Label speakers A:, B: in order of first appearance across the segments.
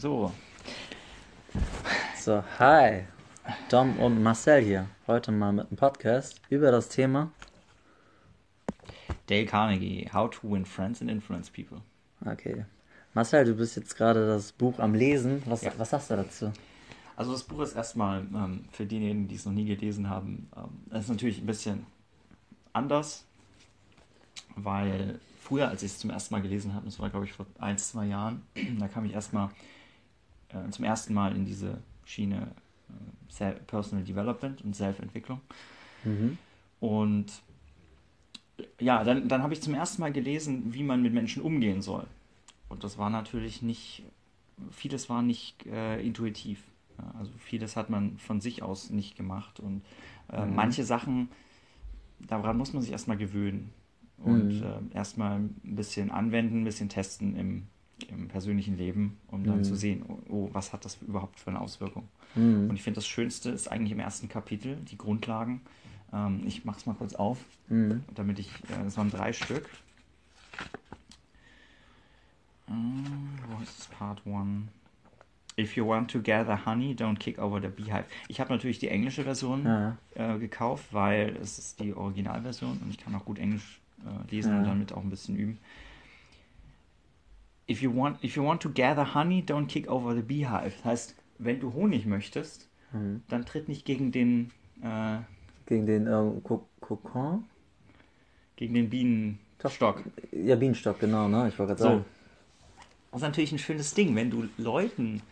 A: So.
B: So, hi. Dom und Marcel hier. Heute mal mit einem Podcast über das Thema.
A: Dale Carnegie, How to Win Friends and Influence People.
B: Okay. Marcel, du bist jetzt gerade das Buch am Lesen. Was,
A: Ja.
B: was sagst du dazu?
A: Also das Buch ist erstmal ähm, für diejenigen, die es noch nie gelesen haben, ähm, ist natürlich ein bisschen anders, weil früher, als ich es zum ersten Mal gelesen habe, das war glaube ich vor ein, zwei Jahren, da kam ich erstmal äh, zum ersten Mal in diese Schiene äh, Personal Development und Selbstentwicklung.
B: Mhm.
A: Und ja, dann, dann habe ich zum ersten Mal gelesen, wie man mit Menschen umgehen soll. Und das war natürlich nicht, vieles war nicht äh, intuitiv. Ja, also vieles hat man von sich aus nicht gemacht. Und äh,
B: Mhm.
A: manche Sachen, daran muss man sich erstmal gewöhnen. Und
B: Mhm.
A: äh, erstmal ein bisschen anwenden, ein bisschen testen im, im persönlichen Leben, um dann
B: Mhm.
A: zu sehen, oh, oh, was hat das überhaupt für eine Auswirkung. Und
B: Mhm.
A: ich finde, das Schönste ist eigentlich im ersten Kapitel, die Grundlagen. Ähm, ich mache es mal kurz auf,
B: Mhm.
A: damit ich, äh, es waren drei Stück. Ähm, wo ist es? Part 1. If you want to gather honey, don't kick over the beehive. Ich habe natürlich die englische Version
B: Ja.
A: äh, gekauft, weil es ist die Originalversion und ich kann auch gut Englisch äh, lesen
B: Ja.
A: und damit auch ein bisschen üben. If you want, if you want to gather honey, don't kick over the beehive. Das heißt, wenn du Honig möchtest,
B: Mhm.
A: dann tritt nicht gegen den, äh,
B: Gegen den ähm, Ko- Kokon?
A: gegen den Bienenstock.
B: Ja, Bienenstock, genau, ne? Ich wollte gerade
A: So.
B: sagen.
A: Das ist natürlich ein schönes Ding, wenn du Leuten,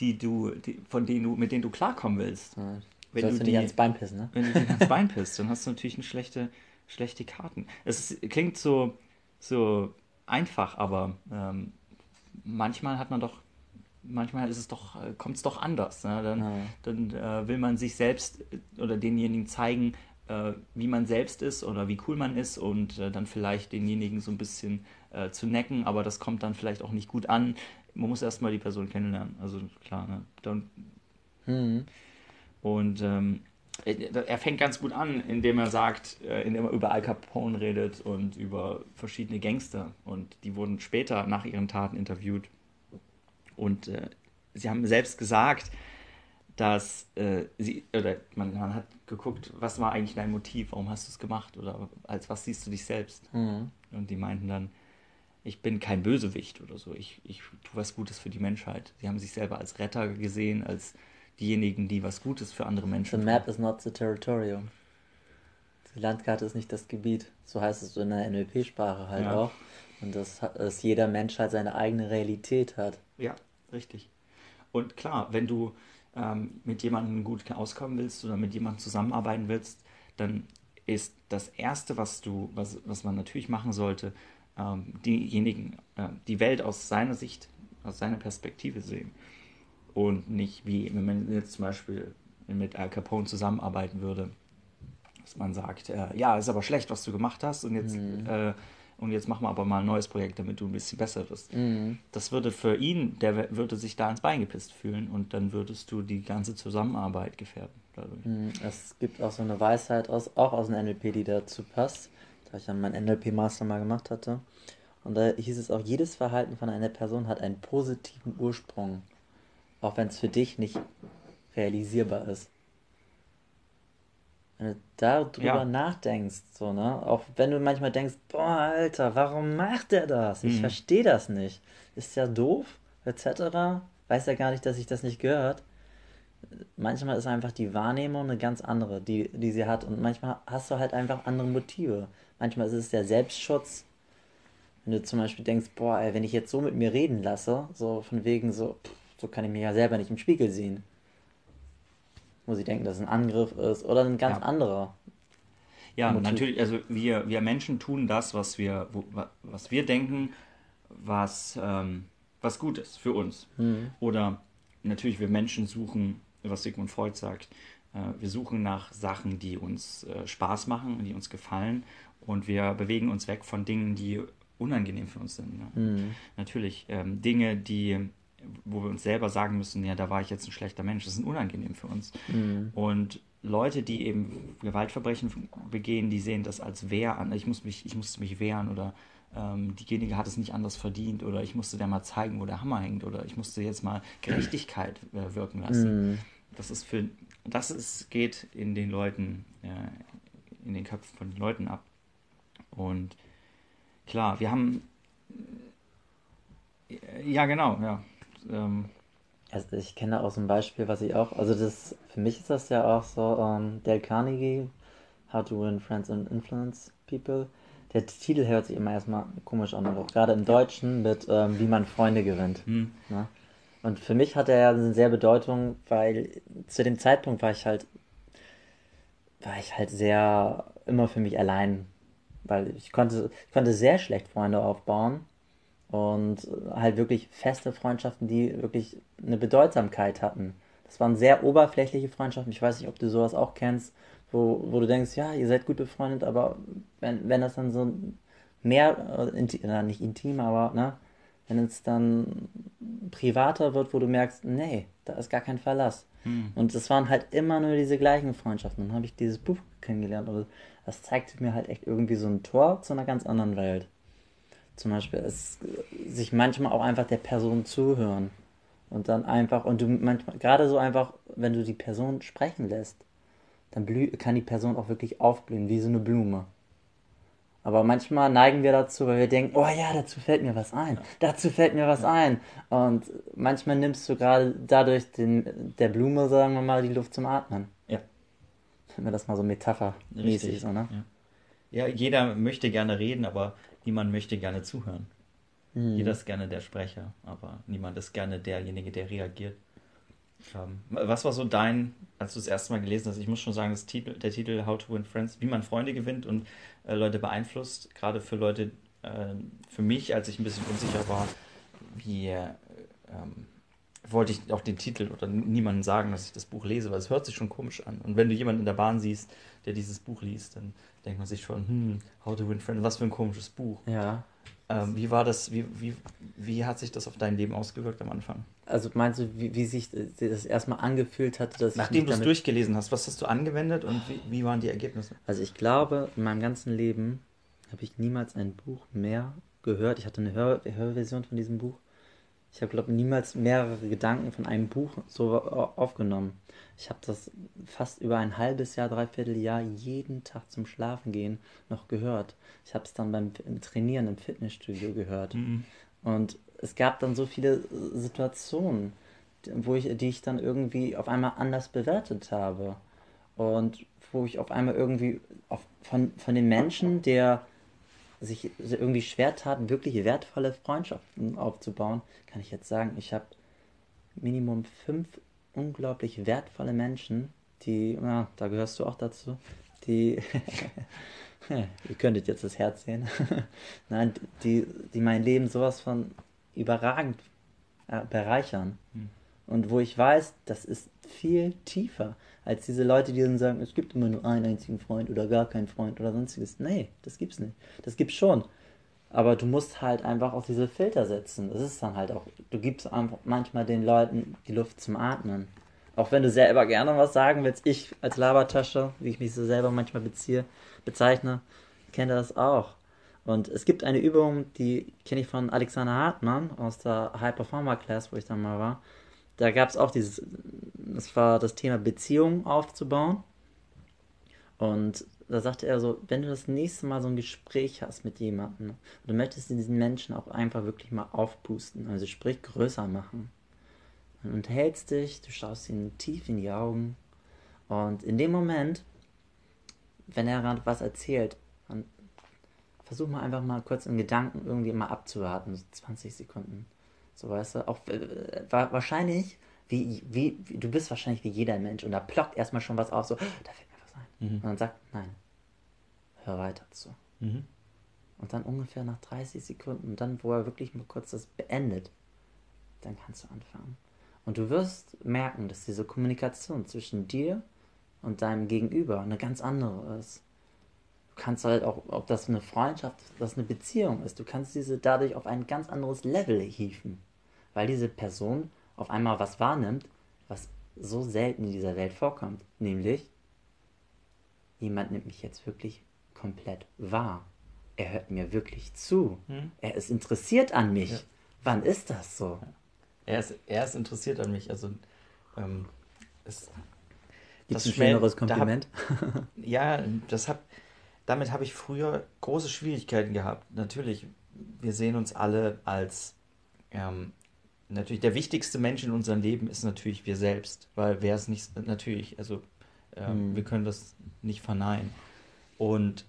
A: die du, die, von denen du, mit denen du klarkommen willst,
B: Ja.
A: wenn
B: Sollst
A: du die-
B: ans Bein pissen, ne?
A: wenn du dir ans Bein pisst, dann hast du natürlich eine schlechte, schlechte Karten. Es ist, klingt so, so einfach, aber ähm, manchmal hat man doch, manchmal ist es doch, kommt es doch anders. Ne? Dann,
B: Ja.
A: dann äh, will man sich selbst äh, oder denjenigen zeigen, äh, wie man selbst ist oder wie cool man ist und äh, dann vielleicht denjenigen so ein bisschen äh, zu necken, aber das kommt dann vielleicht auch nicht gut an. Man muss erstmal die Person kennenlernen. Also klar, ne? Don't,
B: Mhm.
A: und ähm, er er fängt ganz gut an, indem er sagt, äh, indem er über Al Capone redet und über verschiedene Gangster. Und die wurden später nach ihren Taten interviewt. Und äh, sie haben selbst gesagt, dass äh, sie, oder man, man hat geguckt, was war eigentlich dein Motiv, warum hast du es gemacht oder als was siehst du dich selbst?
B: Mhm.
A: Und die meinten dann, ich bin kein Bösewicht oder so, ich, ich tue was Gutes für die Menschheit. Sie haben sich selber als Retter gesehen, als diejenigen, die was Gutes für andere
B: The
A: Menschen
B: map is not the territorium. Die Landkarte ist nicht das Gebiet. So heißt es in der NLP-Sprache halt
A: Ja.
B: auch. Und dass, dass jeder Mensch halt seine eigene Realität hat.
A: Ja, richtig. Und klar, wenn du ähm, mit jemandem gut auskommen willst oder mit jemandem zusammenarbeiten willst, dann ist das Erste, was du, was, was man natürlich machen sollte, ähm, diejenigen, äh, die Welt aus seiner Sicht, aus seiner Perspektive sehen. Und nicht wie, wenn man jetzt zum Beispiel mit Al Capone zusammenarbeiten würde, dass man sagt, äh, ja, ist aber schlecht, was du gemacht hast und jetzt,
B: Mhm.
A: äh, und jetzt machen wir aber mal ein neues Projekt, damit du ein bisschen besser wirst
B: Mhm.
A: das würde für ihn, der würde sich da ins Bein gepisst fühlen und dann würdest du die ganze Zusammenarbeit gefährden dadurch.
B: Mhm. Es gibt auch so eine Weisheit aus, auch aus dem NLP, die dazu passt, da ich ja meinen NLP-Master mal gemacht hatte. Und da hieß es auch, jedes Verhalten von einer Person hat einen positiven Ursprung, auch wenn es für dich nicht realisierbar ist. Wenn du darüber
A: Ja.
B: nachdenkst, so, ne? Auch wenn du manchmal denkst, boah, Alter, warum macht der das? Ich
A: Mhm.
B: verstehe das nicht. Ist ja doof, etc. Weiß ja gar nicht, dass ich das nicht gehört manchmal ist einfach die Wahrnehmung eine ganz andere, die, die sie hat. Und manchmal hast du halt einfach andere Motive. Manchmal ist es der Selbstschutz. Wenn du zum Beispiel denkst, boah, ey, wenn ich jetzt so mit mir reden lasse, so von wegen so, pff, so kann ich mich ja selber nicht im Spiegel sehen. Muss ich denken, dass es ein Angriff ist oder ein ganz
A: Ja.
B: anderer.
A: Ja,
B: Motiv.
A: natürlich, also wir, wir Menschen tun das, was wir, wo, wa- was wir denken, was, ähm, was gut ist für uns.
B: Mhm.
A: Oder natürlich, wir Menschen suchen, was Sigmund Freud sagt, äh, wir suchen nach Sachen, die uns äh, Spaß machen, die uns gefallen und wir bewegen uns weg von Dingen, die unangenehm für uns sind. Ne?
B: Mhm.
A: Natürlich, ähm, Dinge, die, wo wir uns selber sagen müssen, ja, da war ich jetzt ein schlechter Mensch, das sind unangenehm für uns.
B: Mhm.
A: Und Leute, die eben Gewaltverbrechen begehen, die sehen das als Wehr an. Ich muss mich, ich muss mich wehren oder ähm, diejenige hat es nicht anders verdient oder ich musste der mal zeigen, wo der Hammer hängt oder ich musste jetzt mal Gerechtigkeit äh, wirken lassen. Mm. Das ist für, das ist, geht in den Leuten, äh, in den Köpfen von den Leuten ab. Und klar, wir haben, ja genau, ja. Ähm,
B: also ich kenne auch so ein Beispiel, was ich auch, also das, für mich ist das ja auch so, um, ähm, Dale Carnegie, How to Win Friends and Influence People. Der Titel hört sich immer erstmal komisch an, auch gerade im Deutschen mit ähm, Wie man Freunde gewinnt. Hm. Ne? Und für mich hat er ja eine sehr Bedeutung, weil zu dem Zeitpunkt war ich halt, war ich halt sehr immer für mich allein. Weil ich konnte, ich konnte sehr schlecht Freunde aufbauen und halt wirklich feste Freundschaften, die wirklich eine Bedeutsamkeit hatten. Das waren sehr oberflächliche Freundschaften. Ich weiß nicht, ob du sowas auch kennst, wo, wo du denkst, ja, ihr seid gut befreundet, aber wenn, wenn das dann so mehr, äh, inti, na, nicht intim, aber ne, wenn es dann privater wird, wo du merkst, nee, da ist gar kein Verlass. Hm. Und es waren halt immer nur diese gleichen Freundschaften. Dann habe ich dieses Buch kennengelernt und das zeigte mir halt echt irgendwie so ein Tor zu einer ganz anderen Welt. Zum Beispiel es, sich manchmal auch einfach der Person zuhören. Und dann einfach, und du manchmal, gerade so einfach, wenn du die Person sprechen lässt, dann blüh, kann die Person auch wirklich aufblühen, wie so eine Blume. Aber manchmal neigen wir dazu, weil wir denken, oh ja, dazu fällt mir was ein, dazu fällt mir was ein. Und manchmal nimmst du gerade dadurch den, der Blume, sagen wir mal, die Luft zum Atmen. Ja. Finden wir das mal so metaphermäßig,
A: so, ne? Ja. ja, jeder möchte gerne reden, aber niemand möchte gerne zuhören. Mhm. Jeder ist gerne der Sprecher, aber niemand ist gerne derjenige, der reagiert. Ähm, was war so dein, als du das erste Mal gelesen hast? Ich muss schon sagen, das Titel, der Titel How to Win Friends, wie man Freunde gewinnt und äh, Leute beeinflusst, gerade für Leute, äh, für mich, als ich ein bisschen unsicher war, wie äh, ähm, wollte ich auch den Titel oder niemandem sagen, dass ich das Buch lese, weil es hört sich schon komisch an. Und wenn du jemanden in der Bahn siehst, der dieses Buch liest, dann denkt man sich schon, hm, How to Win Friends, was für ein komisches Buch. Ja. Ähm, wie war das, wie, wie, wie hat sich das auf dein Leben ausgewirkt am Anfang?
B: Also meinst du, wie, wie sich das erstmal angefühlt hat, dass
A: Nachdem du es durchgelesen hast, was hast du angewendet und wie, wie waren die Ergebnisse?
B: Also ich glaube, in meinem ganzen Leben habe ich niemals ein Buch mehr gehört. Ich hatte eine Hör Hörversion von diesem Buch. Ich habe, glaube ich, niemals mehrere Gedanken von einem Buch so aufgenommen. Ich habe das fast über ein halbes Jahr, dreiviertel Jahr jeden Tag zum Schlafen gehen noch gehört. Ich habe es dann beim Trainieren im Fitnessstudio gehört. Mhm. Und es gab dann so viele Situationen, wo ich, die ich dann irgendwie auf einmal anders bewertet habe. Und wo ich auf einmal irgendwie auf, von, von den Menschen, der sich irgendwie schwer tat, wirklich wertvolle Freundschaften aufzubauen, kann ich jetzt sagen, ich habe Minimum fünf unglaublich wertvolle Menschen, die, ja, da gehörst du auch dazu, die, ihr könntet jetzt das Herz sehen, nein, die, die mein Leben sowas von überragend äh, bereichern. Hm. Und wo ich weiß, das ist viel tiefer als diese Leute, die dann sagen, es gibt immer nur einen einzigen Freund oder gar keinen Freund oder sonstiges. Nee, das gibt's nicht. Das gibt's schon. Aber du musst halt einfach auch diese Filter setzen. Das ist dann halt auch, du gibst einfach manchmal den Leuten die Luft zum Atmen. Auch wenn du selber gerne was sagen willst. Ich als Labertasche, wie ich mich so selber manchmal beziehe, bezeichne, kenne das auch. Und es gibt eine Übung, die kenne ich von Alexander Hartmann aus der High Performer Class, wo ich dann mal war. Da gab es auch dieses, das war das Thema Beziehungen aufzubauen. Und da sagte er so, wenn du das nächste Mal so ein Gespräch hast mit jemandem du möchtest diesen Menschen auch einfach wirklich mal aufpusten, also sprich größer machen. Dann unterhältst dich, du schaust ihn tief in die Augen und in dem Moment, wenn er gerade was erzählt, dann versuch mal einfach mal kurz in Gedanken irgendwie mal abzuwarten, so 20 Sekunden. So weißt du, auch äh, wahrscheinlich, wie, wie, wie, du bist wahrscheinlich wie jeder Mensch und da plockt erstmal schon was auf, so, da fällt mir was ein. Mhm. Und dann sagt, nein, hör weiter zu. Mhm. Und dann ungefähr nach 30 Sekunden, und dann, wo er wirklich mal kurz das beendet, dann kannst du anfangen. Und du wirst merken, dass diese Kommunikation zwischen dir und deinem Gegenüber eine ganz andere ist. Du kannst halt auch, ob das eine Freundschaft, das eine Beziehung ist, du kannst diese dadurch auf ein ganz anderes Level hieven. Weil diese Person auf einmal was wahrnimmt, was so selten in dieser Welt vorkommt. Nämlich, jemand nimmt mich jetzt wirklich komplett wahr. er hört mir wirklich zu.
A: Hm?
B: Er ist interessiert an mich.
A: Ja.
B: Wann ist das so?
A: Er ist, er ist interessiert an mich. Also, ähm, es,
B: Gibt es ein schöneres
A: da hab-
B: Kompliment?
A: Ja, das hab, damit habe ich früher große Schwierigkeiten gehabt. Natürlich, wir sehen uns alle als ähm, natürlich der wichtigste Mensch in unserem Leben ist natürlich wir selbst, weil wer es nicht natürlich, also ähm,
B: Hm.
A: wir können das nicht verneinen. Und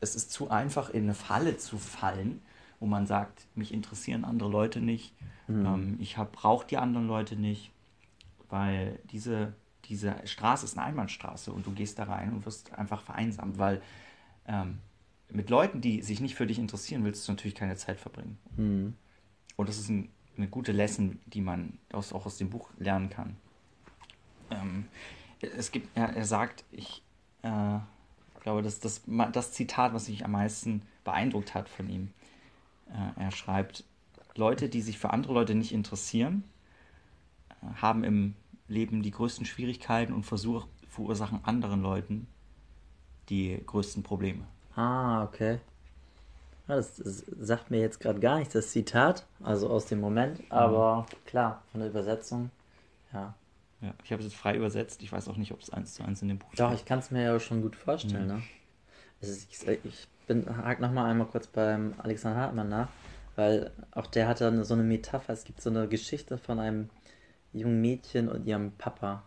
A: es ist zu einfach in eine Falle zu fallen, wo man sagt, mich interessieren andere Leute nicht,
B: Mhm.
A: ähm, ich brauche die anderen Leute nicht, weil diese, diese Straße ist eine Einbahnstraße und du gehst da rein und wirst einfach vereinsamt, weil ähm, mit Leuten, die sich nicht für dich interessieren, willst du natürlich keine Zeit verbringen.
B: Hm.
A: Und das ist ein, eine gute Lesson, die man aus, auch aus dem Buch lernen kann. Ähm, es gibt, er, er sagt, ich äh, glaube, das das, das Zitat, was mich am meisten beeindruckt hat von ihm. Äh, er schreibt, Leute, die sich für andere Leute nicht interessieren, äh, haben im Leben die größten Schwierigkeiten und versuch, verursachen anderen Leuten die größten Probleme.
B: Ah, okay. Ja, das, das sagt mir jetzt gerade gar nichts, das Zitat, also aus dem Moment, aber klar, von der Übersetzung, ja.
A: Ja, ich habe es jetzt frei übersetzt. Ich weiß auch nicht, ob es eins zu eins in dem Buch
B: Doch,
A: steht.
B: ich kann es mir ja schon gut vorstellen, ne? Es ist, ich, ich bin, hake nochmal einmal kurz beim Alexander Hartmann nach, weil auch der hat dann so eine Metapher, es gibt so eine Geschichte von einem jungen Mädchen und ihrem Papa.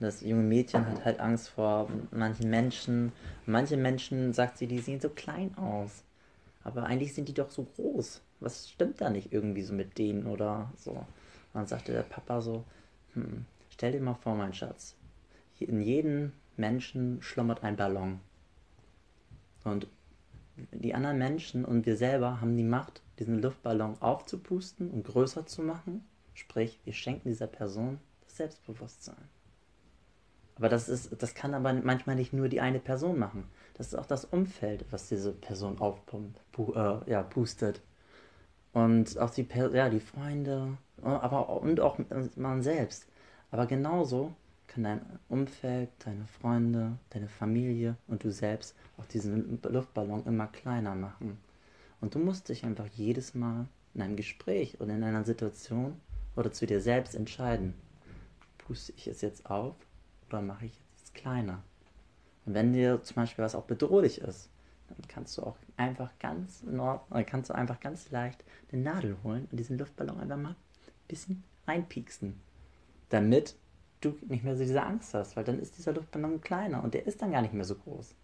B: Das junge Mädchen hat halt Angst vor manchen Menschen. Manche Menschen, sagt sie, die sehen so klein aus. Aber eigentlich sind die doch so groß. Was stimmt da nicht irgendwie so mit denen oder so? Und dann sagte der Papa so, hm, stell dir mal vor, mein Schatz, in jedem Menschen schlummert ein Ballon. Und die anderen Menschen und wir selber haben die Macht, diesen Luftballon aufzupusten und größer zu machen. Sprich, wir schenken dieser Person das Selbstbewusstsein. Aber das ist, das kann aber manchmal nicht nur die eine Person machen. Das ist auch das Umfeld, was diese Person aufpumpt, pu äh, ja, pustet. Und auch die, Per- ja, die Freunde, äh, aber und auch man selbst. Aber genauso kann dein Umfeld, deine Freunde, deine Familie und du selbst auch diesen Luftballon immer kleiner machen. Und du musst dich einfach jedes Mal in einem Gespräch oder in einer Situation oder zu dir selbst entscheiden, puste ich es jetzt auf oder mache ich es kleiner? Und wenn dir zum Beispiel was auch bedrohlich ist, dann kannst du auch einfach ganz Ordnung, kannst du einfach ganz leicht eine Nadel holen und diesen Luftballon einfach mal ein bisschen reinpieksen. Damit du nicht mehr so diese Angst hast, weil dann ist dieser Luftballon kleiner und der ist dann gar nicht mehr so groß.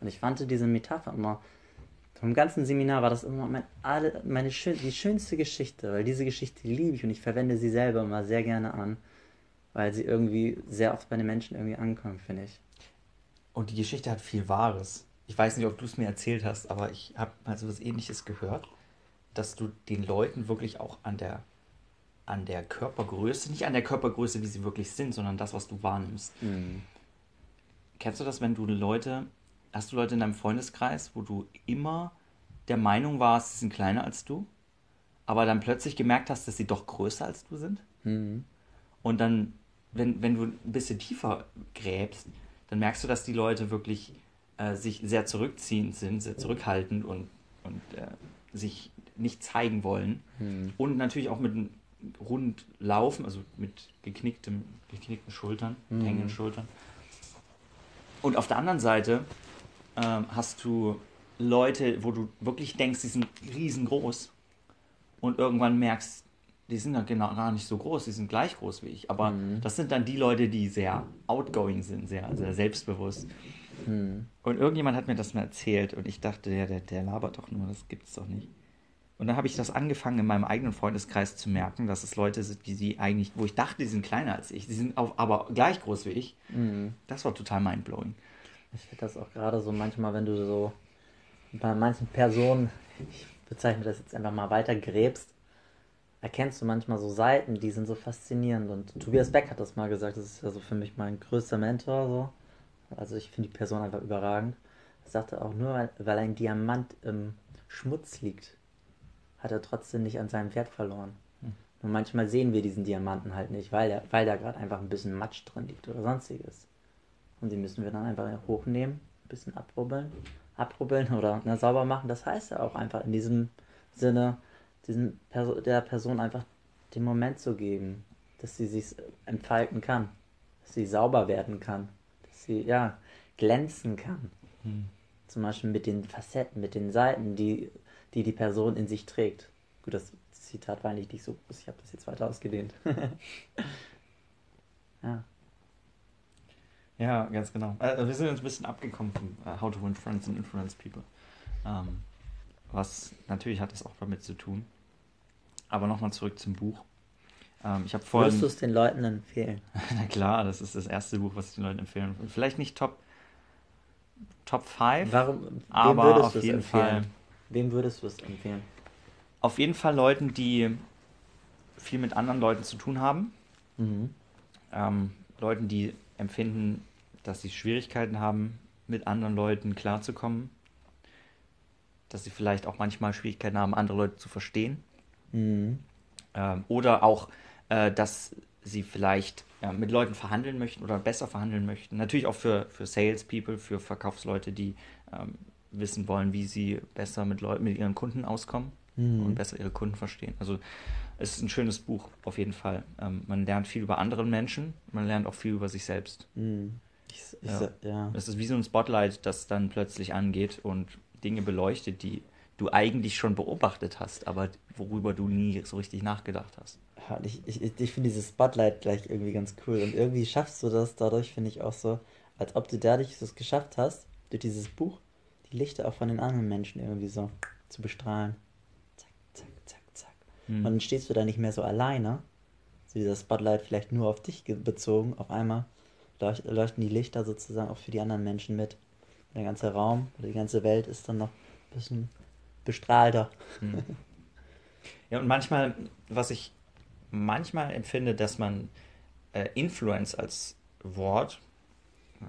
B: Und ich fand diese Metapher immer, vom ganzen Seminar war das immer mein, alle, meine schön, die schönste Geschichte, weil diese Geschichte liebe ich und ich verwende sie selber immer sehr gerne an, weil sie irgendwie sehr oft bei den Menschen irgendwie ankommt, finde ich.
A: Und die Geschichte hat viel Wahres. Ich weiß nicht, ob du es mir erzählt hast, aber ich habe mal so was ähnliches gehört, dass du den Leuten wirklich auch an der, an der Körpergröße, nicht an der Körpergröße, wie sie wirklich sind, sondern das, was du wahrnimmst. Kennst du das, wenn du Leute, hast du Leute in deinem Freundeskreis, wo du immer der Meinung warst, sie sind kleiner als du, aber dann plötzlich gemerkt hast, dass sie doch größer als du sind?
B: Mhm.
A: Und dann, wenn, wenn du ein bisschen tiefer gräbst, dann merkst du, dass die Leute wirklich äh, sich sehr zurückziehend sind, sehr zurückhaltend und, und äh, sich nicht zeigen wollen. Und natürlich auch mit einem rund laufen, also mit geknicktem, geknickten Schultern, hängenden Schultern. Und auf der anderen Seite ähm, hast du Leute, wo du wirklich denkst, die sind riesengroß und irgendwann merkst, die sind ja genau gar nicht so groß, die sind gleich groß wie ich. Aber das sind dann die Leute, die sehr outgoing sind, sehr, sehr selbstbewusst. Und irgendjemand hat mir das mal erzählt und ich dachte, der, der, der labert doch nur, das gibt's doch nicht. Und dann habe ich das angefangen in meinem eigenen Freundeskreis zu merken, dass es Leute sind, die, die eigentlich, wo ich dachte, die sind kleiner als ich, die sind auch, aber gleich groß wie ich. Das war total mindblowing.
B: Ich finde das auch gerade so manchmal, wenn du so bei manchen Personen, ich bezeichne das jetzt einfach mal weiter, gräbst, erkennst du manchmal so Seiten, die sind so faszinierend. Und Tobias Beck hat das mal gesagt, das ist ja so für mich mein größter Mentor. So. Also ich finde die Person einfach überragend. Er sagte auch nur, weil, weil ein Diamant im Schmutz liegt, hat er trotzdem nicht an seinem Wert verloren. Und manchmal sehen wir diesen Diamanten halt nicht, weil, der, weil da gerade einfach ein bisschen Matsch drin liegt oder sonstiges. Und die müssen wir dann einfach hochnehmen, ein bisschen abrubbeln abrubbeln oder ne, sauber machen, das heißt ja auch einfach in diesem Sinne, diesen der Person einfach den Moment zu geben, dass sie sich entfalten kann, dass sie sauber werden kann, dass sie ja glänzen kann. Hm. Zum Beispiel mit den Facetten, mit den Seiten, die die, die Person in sich trägt. Gut, das Zitat war eigentlich nicht so groß, ich habe das jetzt weiter ausgedehnt.
A: ja. Ja, ganz genau. Also wir sind uns ein bisschen abgekommen von uh, How to Win Friends and Influence People. Ähm, was natürlich hat das auch damit zu tun. Aber nochmal zurück zum Buch. Ähm, ich habe vorhin.
B: Würdest du es den Leuten empfehlen?
A: Na klar, das ist das erste Buch, was ich den Leuten empfehlen würde. Vielleicht nicht Top Top 5. Warum? aber
B: auf jeden Fall. Wem würdest du es empfehlen?
A: Auf jeden Fall Leuten, die viel mit anderen Leuten zu tun haben. Mhm. Ähm, Leuten, die empfinden, dass sie Schwierigkeiten haben, mit anderen Leuten klarzukommen. Dass sie vielleicht auch manchmal Schwierigkeiten haben, andere Leute zu verstehen. Mhm. Ähm, oder auch, äh, dass sie vielleicht ja, mit Leuten verhandeln möchten oder besser verhandeln möchten. Natürlich auch für, für Salespeople, für Verkaufsleute, die ähm, wissen wollen, wie sie besser mit, Leuten, mit ihren Kunden auskommen mhm. und besser ihre Kunden verstehen. Also es ist ein schönes Buch, auf jeden Fall. Ähm, man lernt viel über andere Menschen, man lernt auch viel über sich selbst. Mhm. Ich, ich, ja. ja. Es ist wie so ein Spotlight, das dann plötzlich angeht und Dinge beleuchtet, die du eigentlich schon beobachtet hast, aber worüber du nie so richtig nachgedacht hast.
B: Ich, ich, ich finde dieses Spotlight gleich irgendwie ganz cool und irgendwie schaffst du das dadurch, finde ich auch so, als ob du dadurch es geschafft hast, durch dieses Buch, die Lichter auch von den anderen Menschen irgendwie so zu bestrahlen. Hm. Und dann stehst du da nicht mehr so alleine. So dieser Spotlight vielleicht nur auf dich bezogen. Auf einmal leuchten die Lichter sozusagen auch für die anderen Menschen mit. Und der ganze Raum oder die ganze Welt ist dann noch ein bisschen bestrahlter. Hm.
A: Ja, und manchmal, was ich manchmal empfinde, dass man äh, Influence als Wort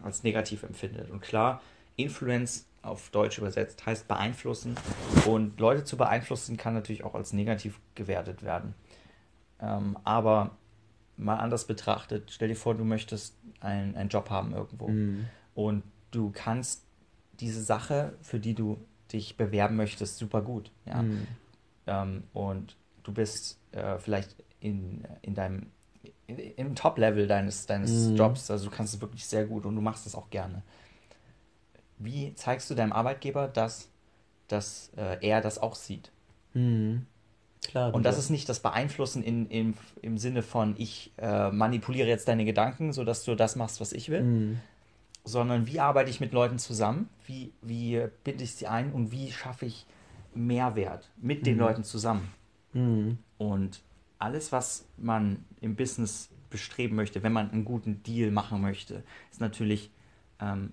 A: als negativ empfindet. Und klar, Influence auf Deutsch übersetzt, heißt beeinflussen. Und Leute zu beeinflussen kann natürlich auch als negativ gewertet werden. Ähm, aber mal anders betrachtet, stell dir vor, du möchtest einen, einen Job haben irgendwo. Mhm. Und du kannst diese Sache, für die du dich bewerben möchtest, super gut. Ja? Mhm. Ähm, und du bist äh, vielleicht in, in deinem im Top-Level deines, deines mhm. Jobs, also du kannst es wirklich sehr gut und du machst es auch gerne wie zeigst du deinem Arbeitgeber, dass, dass äh, er das auch sieht? Mhm. Klar, und das ist nicht das Beeinflussen in, in, im Sinne von, ich äh, manipuliere jetzt deine Gedanken, sodass du das machst, was ich will, mhm. Sondern wie arbeite ich mit Leuten zusammen, wie, wie binde ich sie ein und wie schaffe ich Mehrwert mit mhm. den Leuten zusammen. Mhm. Und alles, was man im Business bestreben möchte, wenn man einen guten Deal machen möchte, ist natürlich ähm,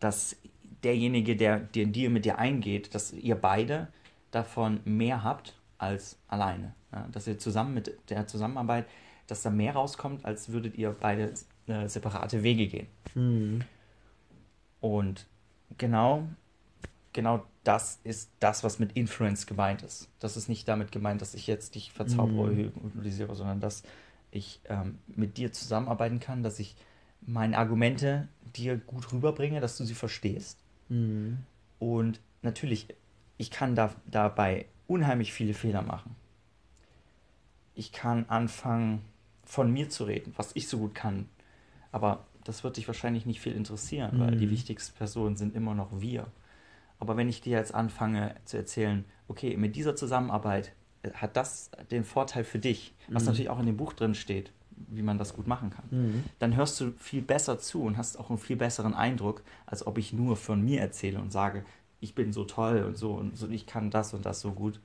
A: dass derjenige, der den Deal mit dir eingeht, dass ihr beide davon mehr habt als alleine. Ja, dass ihr zusammen mit der Zusammenarbeit, dass da mehr rauskommt, als würdet ihr beide äh, separate Wege gehen. Mhm. Und genau, genau das ist das, was mit Influence gemeint ist. Das ist nicht damit gemeint, dass ich jetzt dich verzaubere, mhm. hypnotisiere, sondern dass ich ähm, mit dir zusammenarbeiten kann, dass ich meine Argumente dir gut rüberbringe, dass du sie verstehst. Mhm. Und natürlich, ich kann da, dabei unheimlich viele Fehler machen. Ich kann anfangen, von mir zu reden, was ich so gut kann. Aber das wird dich wahrscheinlich nicht viel interessieren, mhm. weil die wichtigsten Personen sind immer noch wir. Aber wenn ich dir jetzt anfange zu erzählen, okay, mit dieser Zusammenarbeit hat das den Vorteil für dich, was mhm. natürlich auch in dem Buch drin steht, wie man das gut machen kann. Mhm. Dann hörst du viel besser zu und hast auch einen viel besseren Eindruck, als ob ich nur von mir erzähle und sage, ich bin so toll und so und so, ich kann das und das so gut.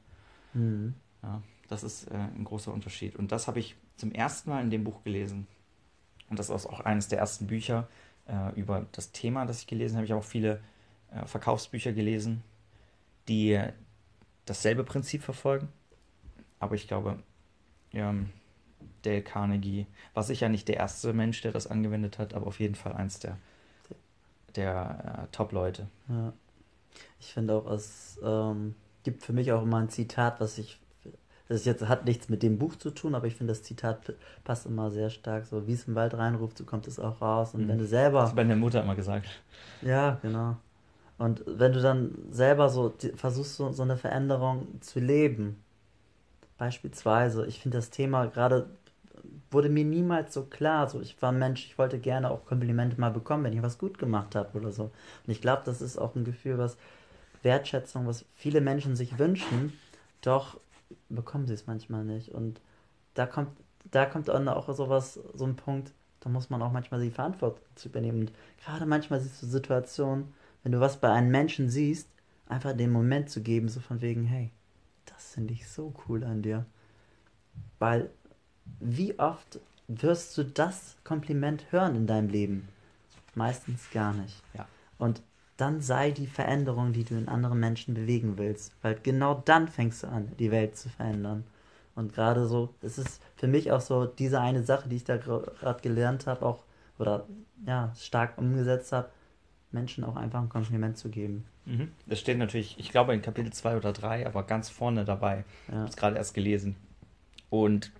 A: Mhm. Ja, das ist äh, ein großer Unterschied. Und das habe ich zum ersten Mal in dem Buch gelesen. Und das ist auch eines der ersten Bücher äh, über das Thema, das ich gelesen habe. Ich habe auch viele äh, Verkaufsbücher gelesen, die dasselbe Prinzip verfolgen. Aber ich glaube, ja, Dale Carnegie war sicher nicht der erste Mensch, der das angewendet hat, aber auf jeden Fall eins der, der äh, Top-Leute.
B: Ja. Ich finde auch, es ähm, gibt für mich auch immer ein Zitat, was ich. Das jetzt hat nichts mit dem Buch zu tun, aber ich finde, das Zitat passt immer sehr stark. So, wie es im Wald reinruft, so kommt es auch raus. Und mhm. wenn du selber. Das
A: hat meine Mutter immer gesagt.
B: Ja, genau. Und wenn du dann selber so versuchst, so, so eine Veränderung zu leben, beispielsweise, ich finde das Thema gerade wurde mir niemals so klar. So, ich war ein Mensch, ich wollte gerne auch Komplimente mal bekommen, wenn ich was gut gemacht habe oder so. Und ich glaube, das ist auch ein Gefühl, was Wertschätzung, was viele Menschen sich wünschen, doch bekommen sie es manchmal nicht. Und da kommt, da kommt dann auch sowas, so ein Punkt, da muss man auch manchmal die Verantwortung zu übernehmen. Und gerade manchmal siehst du Situationen, wenn du was bei einem Menschen siehst, einfach den Moment zu geben, so von wegen, hey, das finde ich so cool an dir. Weil wie oft wirst du das Kompliment hören in deinem Leben? Meistens gar nicht.
A: Ja.
B: Und dann sei die Veränderung, die du in anderen Menschen bewegen willst. Weil genau dann fängst du an, die Welt zu verändern. Und gerade so, es ist für mich auch so diese eine Sache, die ich da gerade gelernt habe, auch oder ja, stark umgesetzt habe, Menschen auch einfach ein Kompliment zu geben.
A: Mhm. Das steht natürlich, ich glaube in Kapitel 2 oder 3, aber ganz vorne dabei. Ja. Ich habe es gerade erst gelesen. Und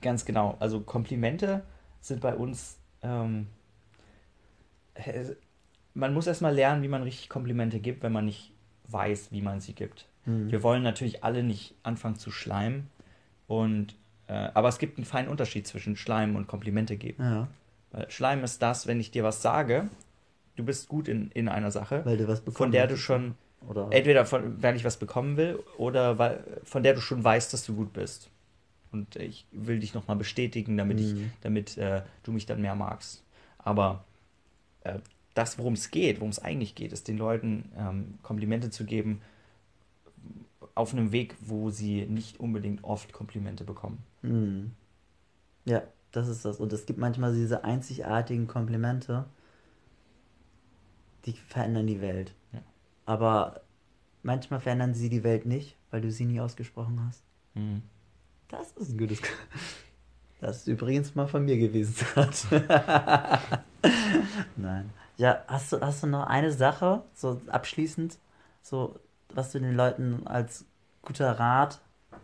A: Ganz genau. Also Komplimente sind bei uns. Ähm, man muss erstmal lernen, wie man richtig Komplimente gibt, wenn man nicht weiß, wie man sie gibt. Mhm. Wir wollen natürlich alle nicht anfangen zu schleimen. Und, äh, aber es gibt einen feinen Unterschied zwischen Schleimen und Komplimente geben. Ja. Weil Schleim ist das, wenn ich dir was sage, du bist gut in, in einer Sache,
B: weil du was
A: von der du schon, oder? entweder von, weil ich was bekommen will, oder weil, von der du schon weißt, dass du gut bist und ich will dich nochmal bestätigen, damit, mhm. ich, damit äh, du mich dann mehr magst. Aber äh, das, worum es geht, worum es eigentlich geht, ist den Leuten ähm, Komplimente zu geben auf einem Weg, wo sie nicht unbedingt oft Komplimente bekommen.
B: Mhm. Ja, das ist das. Und es gibt manchmal diese einzigartigen Komplimente, die verändern die Welt. Ja. Aber manchmal verändern sie die Welt nicht, weil du sie nie ausgesprochen hast. Mhm. Das ist ein gutes. Das ist übrigens mal von mir gewesen. Nein. Ja, hast du, hast du noch eine Sache, so abschließend, so was du den Leuten als guter Rat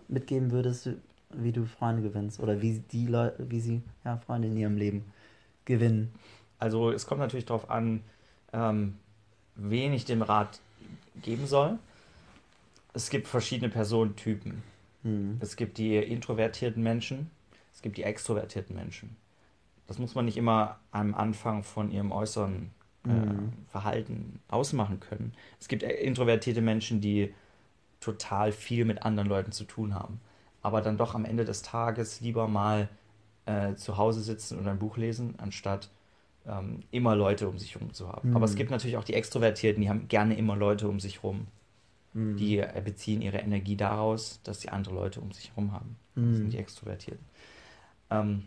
B: mitgeben würdest, wie du Freunde gewinnst oder wie die Leute, wie sie ja, Freunde in ihrem Leben gewinnen?
A: Also es kommt natürlich darauf an, ähm, wen ich dem Rat geben soll. Es gibt verschiedene Personentypen. Mhm. Es gibt die introvertierten Menschen, es gibt die extrovertierten Menschen. Das muss man nicht immer am Anfang von ihrem äußeren äh, mhm. Verhalten ausmachen können. Es gibt introvertierte Menschen, die total viel mit anderen Leuten zu tun haben, aber dann doch am Ende des Tages lieber mal äh, zu Hause sitzen und ein Buch lesen, anstatt ähm, immer Leute um sich herum zu haben. Mhm. Aber es mhm. gibt natürlich auch die Extrovertierten, die haben gerne immer Leute um sich herum. Mhm. Die äh, beziehen ihre Energie daraus, dass sie andere Leute um sich herum haben. Das sind die Extrovertierten. Ähm,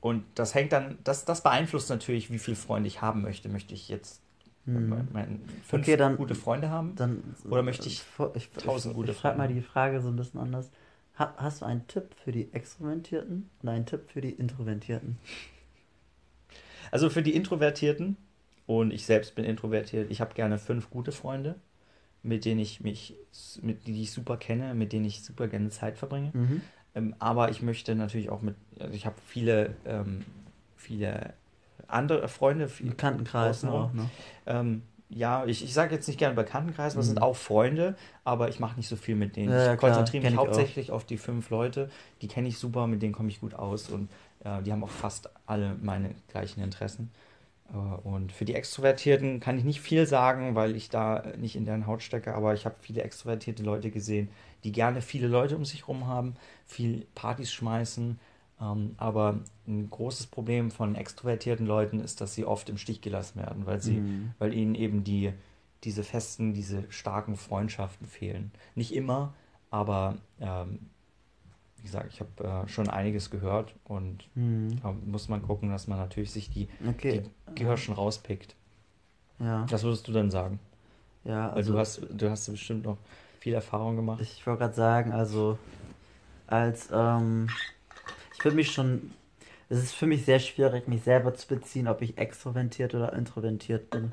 A: und das hängt dann, das, das beeinflusst natürlich, wie viele Freunde ich haben möchte. Möchte ich jetzt mhm. mein, fünf okay, dann, gute Freunde haben? Dann, oder möchte ich, ich tausend
B: gute ich, ich frage mal die Frage so ein bisschen anders. hast du einen Tipp für die Extrovertierten und einen Tipp für die Introvertierten?
A: Also für die Introvertierten, und ich selbst bin introvertiert, ich habe gerne fünf gute Freunde mit denen ich mich, mit die ich super kenne, mit denen ich super gerne Zeit verbringe. Mhm. Ähm, aber ich möchte natürlich auch mit, also ich habe viele, ähm, viele andere Freunde, viele
B: Bekanntenkreis auch, ne?
A: Ähm, ja, ich, ich sage jetzt nicht gerne Bekanntenkreis, mhm. das sind auch Freunde, aber ich mache nicht so viel mit denen. Ja, ich konzentriere mich hauptsächlich auf die fünf Leute, die kenne ich super, mit denen komme ich gut aus und äh, die haben auch fast alle meine gleichen Interessen. Äh, und für die Extrovertierten kann ich nicht viel sagen, weil ich da nicht in deren Haut stecke, aber ich habe viele extrovertierte Leute gesehen, die gerne viele Leute um sich herum haben, viel Partys schmeißen. Ähm, aber ein großes Problem von extrovertierten Leuten ist, dass sie oft im Stich gelassen werden, weil sie, mhm. weil ihnen eben die, diese festen, diese starken Freundschaften fehlen. Nicht immer, aber ähm, wie gesagt, ich habe äh, schon einiges gehört und mhm. muss man gucken, dass man natürlich sich die, okay. die Gehirschen rauspickt. Ja. Was würdest du denn sagen? Ja, also, Weil du hast, du hast bestimmt noch viel Erfahrung gemacht.
B: Ich wollte gerade sagen, also als ähm, ich würde mich schon, es ist für mich sehr schwierig, mich selber zu beziehen, ob ich extrovertiert oder introvertiert bin.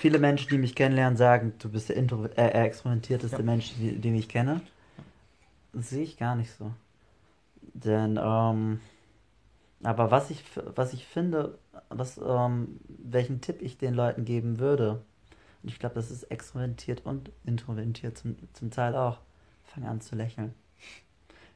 B: Viele Menschen, die mich kennenlernen, sagen, du bist der Intro äh, extrovertierteste ja. Mensch, den ich kenne. Das sehe ich gar nicht so. Denn, ähm, aber was ich, was ich finde, was, ähm, welchen Tipp ich den Leuten geben würde, Und ich glaube, das ist extrovertiert und introvertiert zum, zum Teil auch. Fang an zu lächeln.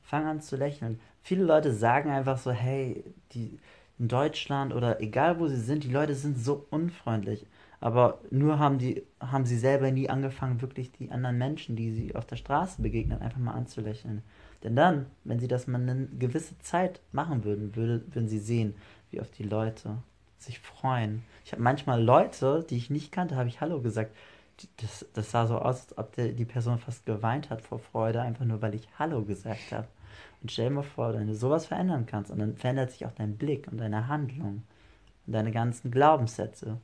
B: Fang an zu lächeln. Viele Leute sagen einfach so, hey, die in Deutschland oder egal wo sie sind, die Leute sind so unfreundlich. Aber nur haben die, haben sie selber nie angefangen, wirklich die anderen Menschen, die sie auf der Straße begegnen, einfach mal anzulächeln. Denn dann, wenn sie das mal eine gewisse Zeit machen würden, würde, würden sie sehen, wie oft die Leute sich freuen. Ich habe manchmal Leute, die ich nicht kannte, habe ich Hallo gesagt. Das, das sah so aus, als ob der, die Person fast geweint hat vor Freude, einfach nur weil ich Hallo gesagt habe. Und stell dir mal vor, wenn du sowas verändern kannst, und dann verändert sich auch dein Blick und deine Handlung und deine ganzen Glaubenssätze.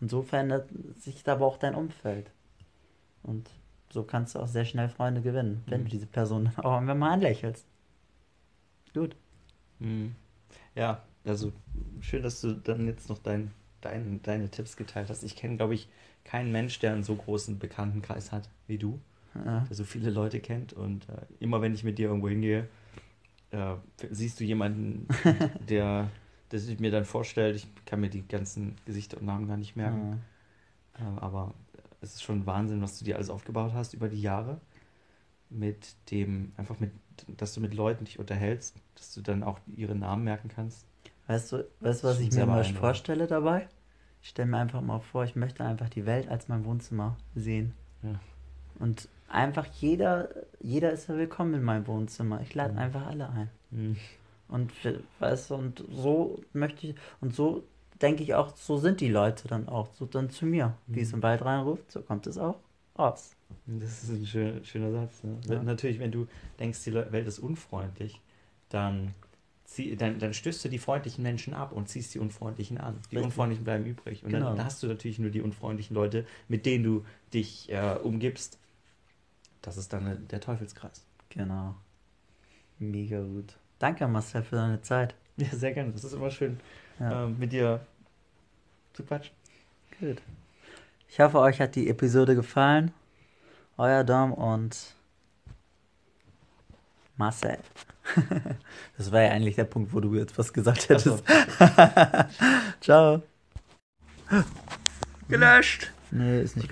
B: Und so verändert sich aber auch dein Umfeld. Und so kannst du auch sehr schnell Freunde gewinnen, wenn
A: Mhm.
B: du diese Person auch irgendwann mal anlächelst. Gut.
A: Mhm. Ja, also schön, dass du dann jetzt noch dein, dein, deine Tipps geteilt hast. Ich kenne, glaube ich, keinen Mensch, der einen so großen Bekanntenkreis hat wie du,
B: Ja.
A: der so viele Leute kennt. Und äh, immer wenn ich mit dir irgendwo hingehe, äh, siehst du jemanden, der, der sich mir dann vorstellt. Ich kann mir die ganzen Gesichter und Namen gar nicht merken.
B: Ja.
A: Äh, aber es ist schon Wahnsinn, was du dir alles aufgebaut hast über die Jahre. Mit dem, einfach mit, dass du mit Leuten dich unterhältst, dass du dann auch ihre Namen merken kannst.
B: Weißt du, weißt du, was ich mir mal vorstelle dabei? Ich stelle mir einfach mal vor, ich möchte einfach die Welt als mein Wohnzimmer sehen.
A: Ja.
B: Und einfach jeder, jeder ist ja willkommen in meinem Wohnzimmer. Ich lade
A: Mhm.
B: einfach alle ein.
A: Mhm.
B: Und weißt du, und so möchte ich, und so denke ich auch, so sind die Leute dann auch, so dann zu mir. Wie es
A: Mhm.
B: im Wald reinruft, so kommt es auch raus.
A: Das ist ein schöner, schöner Satz. Ne?
B: Ja.
A: Natürlich, wenn du denkst, die Welt ist unfreundlich, dann, zieh, dann, dann stößt du die freundlichen Menschen ab und ziehst die unfreundlichen an. Die
B: Richtig.
A: unfreundlichen bleiben übrig. Und
B: Genau.
A: dann hast du natürlich nur die unfreundlichen Leute, mit denen du dich äh, umgibst. Das ist dann äh, der Teufelskreis.
B: Genau. Mega gut. Danke, Marcel, für deine Zeit.
A: Ja, sehr gerne. Das ist immer schön,
B: Ja.
A: ähm, mit dir zu quatschen.
B: Gut. Ich hoffe, euch hat die Episode gefallen. Euer Dom und Marcel. Das war ja eigentlich der Punkt, wo du jetzt was gesagt hättest. Ciao.
A: Gelöscht!
B: Nee, ist nicht